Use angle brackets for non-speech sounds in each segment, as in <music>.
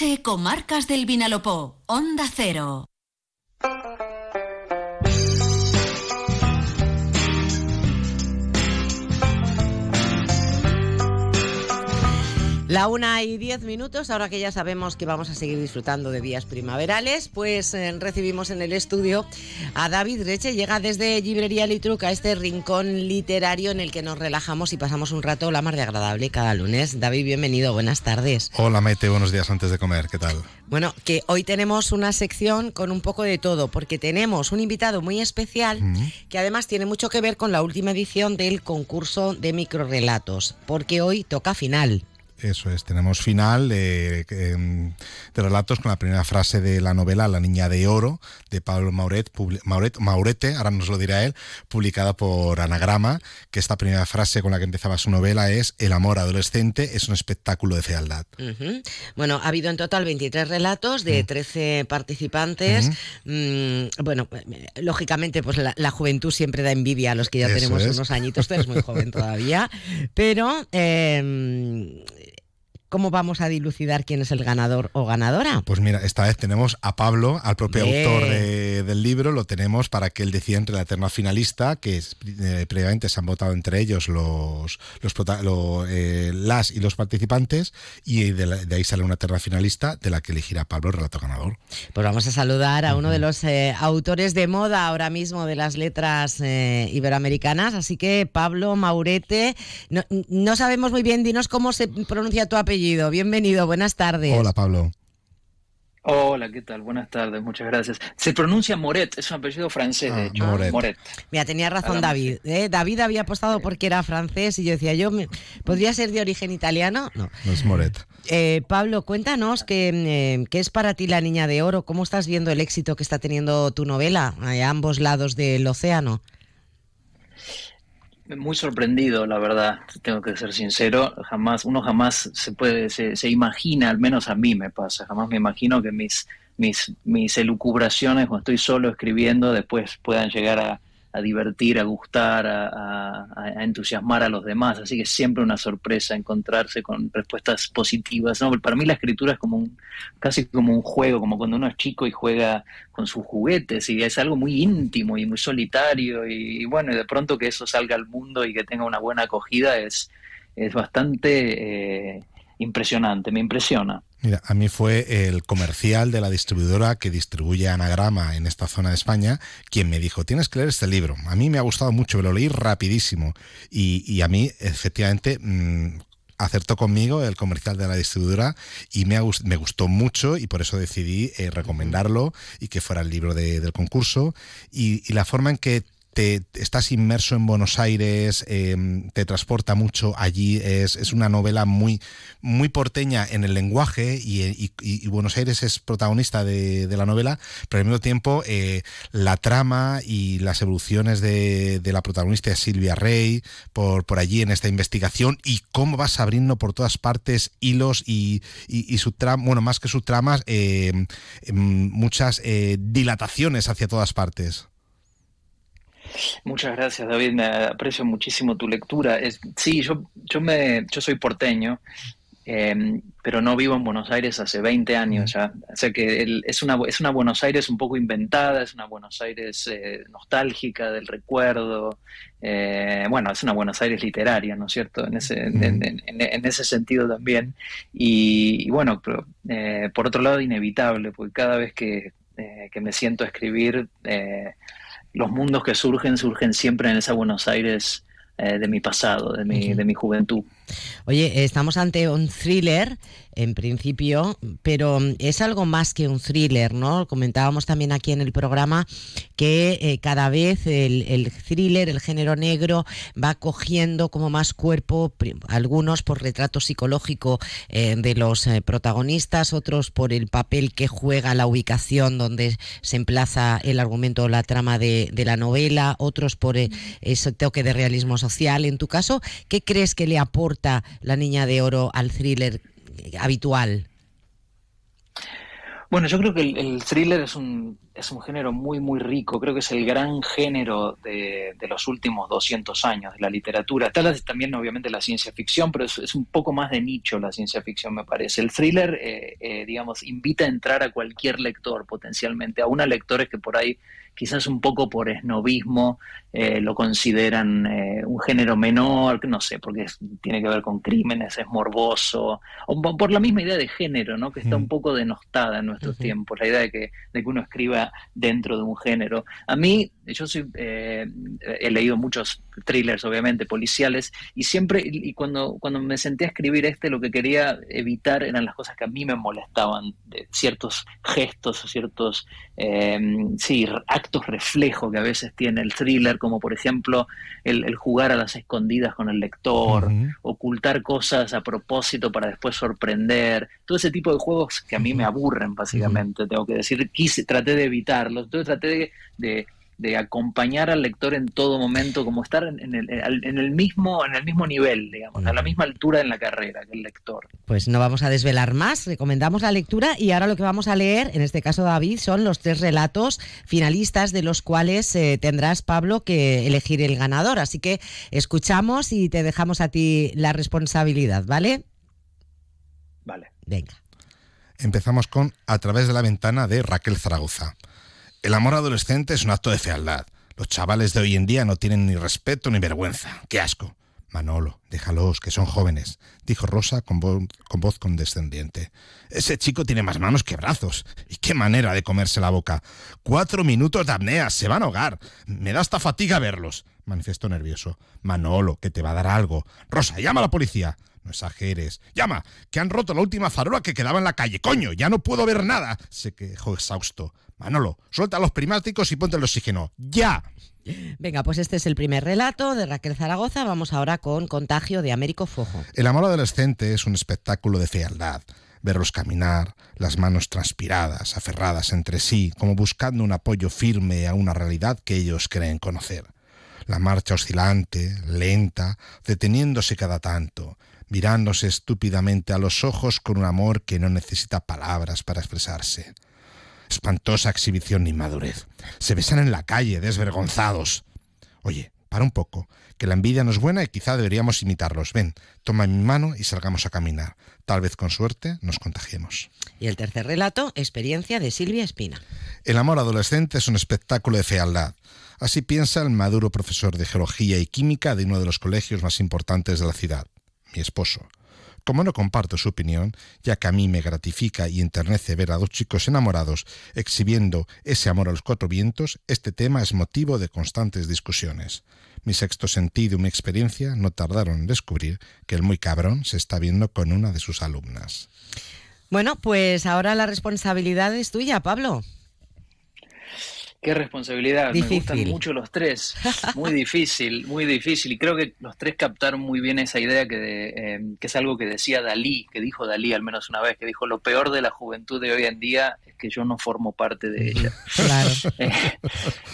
Elche, Comarcas del Vinalopó, Onda Cero. La una y diez minutos, ahora que ya sabemos que vamos a seguir disfrutando de días primaverales, pues eh, recibimos en el estudio a David Reche. Llega desde Librería Litruc a este rincón literario en el que nos relajamos y pasamos un rato la más de agradable cada lunes. David, bienvenido, buenas tardes. Hola Mete, buenos días antes de comer, ¿qué tal? Bueno, que hoy tenemos una sección con un poco de todo, porque tenemos un invitado muy especial que además tiene mucho que ver con la última edición del concurso de microrelatos, porque hoy toca final. Eso es, tenemos final de, em, de, relatos con la primera frase de la novela La Niña de Oro de Pablo Mauret, Mauret, Maurete, ahora nos lo dirá él, publicada por Anagrama, que esta primera frase con la que empezaba su novela es El amor adolescente es un espectáculo de fealdad. Bueno, ha habido en total 23 relatos de 13 participantes. Mm, bueno, lógicamente, pues la, juventud siempre da envidia a los que ya tenemos unos añitos, tú eres muy joven todavía, <laughs> pero... Eh, ¿Cómo vamos a dilucidar quién es el ganador o ganadora? Pues mira, esta vez tenemos a Pablo, al propio autor del libro, lo tenemos para que él decida entre la eterna finalista, que eh, previamente se han votado entre ellos los, los eh, las y los participantes, y de, ahí sale una eterna finalista de la que elegirá Pablo el relato ganador. Pues vamos a saludar a uno de los eh, autores de moda ahora mismo de las letras iberoamericanas, así que Pablo Maurete, no, no sabemos muy bien, dinos cómo se pronuncia tu apellido Bienvenido, buenas tardes. Hola, Pablo. Hola, ¿qué tal? Buenas tardes, muchas gracias. Se pronuncia Moret, es un apellido francés, de ah, hecho. Moret. Mira, tenía razón David. ¿eh? David había apostado porque era francés y yo decía, yo, ¿podría ser de origen italiano? No. No es Moret. Eh, Pablo, cuéntanos eh, qué es para ti la Niña de Oro, cómo estás viendo el éxito que está teniendo tu novela a ambos lados del océano. Muy sorprendido, la verdad, tengo que ser sincero. Jamás, uno jamás se puede, se, se, imagina, al menos a mí me pasa, jamás me imagino que mis, mis, mis elucubraciones cuando estoy solo escribiendo después puedan llegar a, a divertir, a gustar, a, entusiasmar a los demás. Así que siempre una sorpresa encontrarse con respuestas positivas. ¿no? Para mí la escritura es como un, casi como un juego, como cuando uno es chico y juega con sus juguetes y es algo muy íntimo y muy solitario y, bueno, y de pronto que eso salga al mundo y que tenga una buena acogida es, es bastante eh, impresionante, me impresiona. Mira, a mí fue el comercial de la distribuidora que distribuye Anagrama en esta zona de España quien me dijo, tienes que leer este libro. A mí me ha gustado mucho, lo leí rapidísimo y, a mí efectivamente... Mm, acertó conmigo el comercial de la distribuidora y me, me gustó mucho y por eso decidí eh, recomendarlo y que fuera el libro del concurso y la forma en que te estás inmerso en Buenos Aires, em, te transporta mucho allí, es, es, una novela muy, muy porteña en el lenguaje y, Buenos Aires es protagonista de, la novela, pero al mismo tiempo eh, la trama y las evoluciones de, la protagonista de Silvia Rey por, por allí en esta investigación y cómo vas abriendo por todas partes hilos y, su trama, bueno, más que sus tramas, em, em, muchas eh, dilataciones hacia todas partes. Muchas gracias, David. Me aprecio muchísimo tu lectura. Es, sí, yo, yo, me, yo soy porteño, em, pero no vivo en Buenos Aires hace 20 años ya. O sea que es, una, es una Buenos Aires un poco inventada, es una Buenos Aires eh, nostálgica del recuerdo. Eh, bueno, es una Buenos Aires literaria, ¿no es cierto? En ese, en, ese sentido también. Y, bueno, pero, eh, por otro lado, inevitable, porque cada vez que, que me siento a escribir los mundos que surgen surgen siempre en esa Buenos Aires eh, de mi pasado, de mi, de mi juventud. Oye, estamos ante un thriller en principio, pero es algo más que un thriller, ¿no? Comentábamos también aquí en el programa que eh, cada vez el, thriller, el género negro, va cogiendo como más cuerpo, algunos por retrato psicológico eh, de los eh, protagonistas, otros por el papel que juega la ubicación donde se emplaza el argumento o la trama de, de la novela, otros por ese toque de realismo social. En tu caso, ¿qué crees que le aporta la niña de oro al thriller habitual? Bueno, yo creo que el, thriller es un, es un género muy, muy rico. Creo que es el gran género de, los últimos 200 años de la literatura. Está también, obviamente, la ciencia ficción, pero es, un poco más de nicho la ciencia ficción, me parece. El thriller, eh, eh, digamos, invita a entrar a cualquier lector potencialmente, a una lectores que por ahí quizás un poco por esnovismo eh, lo consideran eh, un género menor, no sé, porque tiene que ver con crímenes, es morboso, o por la misma idea de género, ¿no? que está un poco denostada en nuestros tiempos, la idea de que, de que uno escriba dentro de un género. A mí, yo soy, eh, he leído muchos thrillers, obviamente, policiales, y siempre, y cuando, cuando me senté a escribir este, lo que quería evitar eran las cosas que a mí me molestaban, de ciertos gestos o ciertos, sí, actos reflejo que a veces tiene el thriller, como por ejemplo el, jugar a las escondidas con el lector, ocultar cosas a propósito para después sorprender, todo ese tipo de juegos que a mí me aburren básicamente, tengo que decir, quise, traté de evitarlos, entonces traté de de acompañar al lector en todo momento, como estar en, el, en el, mismo, en el mismo nivel, digamos, a la misma altura en la carrera que el lector. Pues no vamos a desvelar más, recomendamos la lectura y ahora lo que vamos a leer, en este caso David, son los tres relatos finalistas de los cuales eh, tendrás, Pablo, que elegir el ganador. Así que escuchamos y te dejamos a ti la responsabilidad, ¿vale? Vale. Venga. Empezamos con A través de la ventana de Raquel Zaragoza. El amor adolescente es un acto de fealdad. Los chavales de hoy en día no tienen ni respeto ni vergüenza. ¡Qué asco! Manolo, déjalos, que son jóvenes, dijo Rosa con, voz condescendiente. Ese chico tiene más manos que brazos. ¿Y qué manera de comerse la boca? Cuatro minutos de apnea, se van a ahogar. Me da hasta fatiga verlos, manifestó nervioso. Manolo, que te va a dar algo. Rosa, llama a la policía. No exageres. Llama, que han roto la última farola que quedaba en la calle. Coño, ya no puedo ver nada. Se quejó exhausto. Manolo, suelta los primáticos y ponte el oxígeno. ¡Ya! Venga, pues este es el primer relato de Raquel Zaragoza. Vamos ahora con Contagio de Américo Fojo. El amor adolescente es un espectáculo de fealdad. Verlos caminar, las manos transpiradas, aferradas entre sí, como buscando un apoyo firme a una realidad que ellos creen conocer. La marcha oscilante, lenta, deteniéndose cada tanto, mirándose estúpidamente a los ojos con un amor que no necesita palabras para expresarse Espantosa exhibición de inmadurez. Se besan en la calle, desvergonzados. Oye, para un poco, que la envidia no es buena y quizá deberíamos imitarlos. Ven, toma mi mano y salgamos a caminar. Tal vez con suerte nos contagiemos. Y el tercer relato, experiencia de Silvia Espina. El amor adolescente es un espectáculo de fealdad. Así piensa el maduro profesor de geología y química de uno de los colegios más importantes de la ciudad, mi esposo. Como no comparto su opinión, ya que a mí me gratifica y enternece ver a dos chicos enamorados exhibiendo ese amor a los cuatro vientos, este tema es motivo de constantes discusiones. Mi sexto sentido y mi experiencia no tardaron en descubrir que el muy cabrón se está viendo con una de sus alumnas. Bueno, pues ahora la responsabilidad es tuya, Pablo. Qué responsabilidad. Me gustan mucho los tres. <laughs> Muy difícil, muy difícil. Y creo que los tres captaron muy bien esa idea que, em, que es algo que decía Dalí, que dijo Dalí al menos una vez, que dijo, lo peor de la juventud de hoy en día es que yo no formo parte de ella. <laughs> Claro. <laughs> Eh,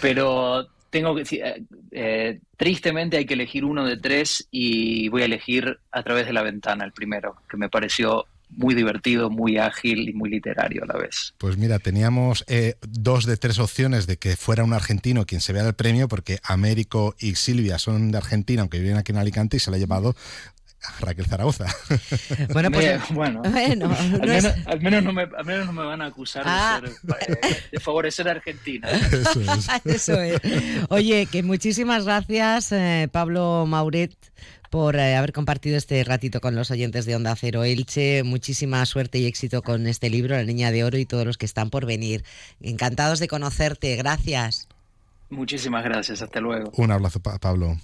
pero tengo que eh, eh, tristemente hay que elegir uno de tres y voy a elegir a través de la ventana el primero, que me pareció muy divertido, muy ágil y muy literario a la vez. Pues mira, teníamos eh, dos de tres opciones de que fuera un argentino quien se vea el premio, porque Américo y Silvia son de Argentina, aunque viven aquí en Alicante, y se le ha llevado Raquel Zaragoza. <laughs> Bueno, pues bueno, al, menos, no me, van a acusar de, ah. eh, favorecer a Argentina. <laughs> Eso es. Oye, que muchísimas gracias, eh, Pablo Mauret por eh, haber compartido este ratito con los oyentes de Onda Cero Elche. Muchísima suerte y éxito con este libro, La Niña de Oro, y todos los que están por venir. Encantados de conocerte. Gracias. Muchísimas gracias. Hasta luego. Un abrazo, Pablo.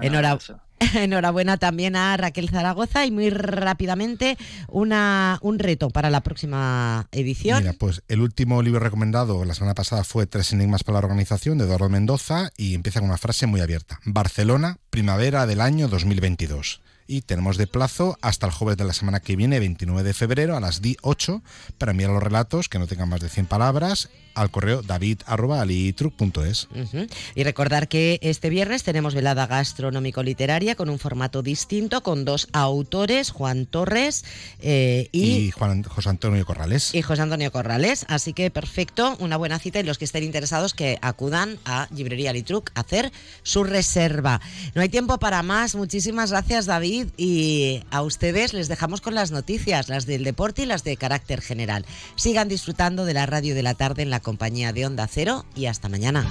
Enhorabuena. <laughs> Enhorabuena también a Raquel Zaragoza y muy rápidamente una, un reto para la próxima edición. Mira, pues el último libro recomendado la semana pasada fue Tres Enigmas para la Organización de Eduardo Mendoza y empieza con una frase muy abierta. Barcelona, primavera del año 2022. Y tenemos de plazo hasta el jueves de la semana que viene, 29 de febrero, a las 8 para enviar los relatos que no tengan más de 100 palabras al correo david.alitruc.es. Y recordar que este viernes tenemos velada gastronómico-literaria con un formato distinto, con dos autores, Juan Torres eh, y, Juan José Antonio Corrales. Y José Antonio Corrales. Así que perfecto, una buena cita y los que estén interesados que acudan a Librería Litruc a hacer su reserva. No hay tiempo para más. Muchísimas gracias, David. Y a ustedes les dejamos con las noticias, las del deporte y las de carácter general. Sigan disfrutando de la radio de la tarde en la compañía de Onda Cero y hasta mañana.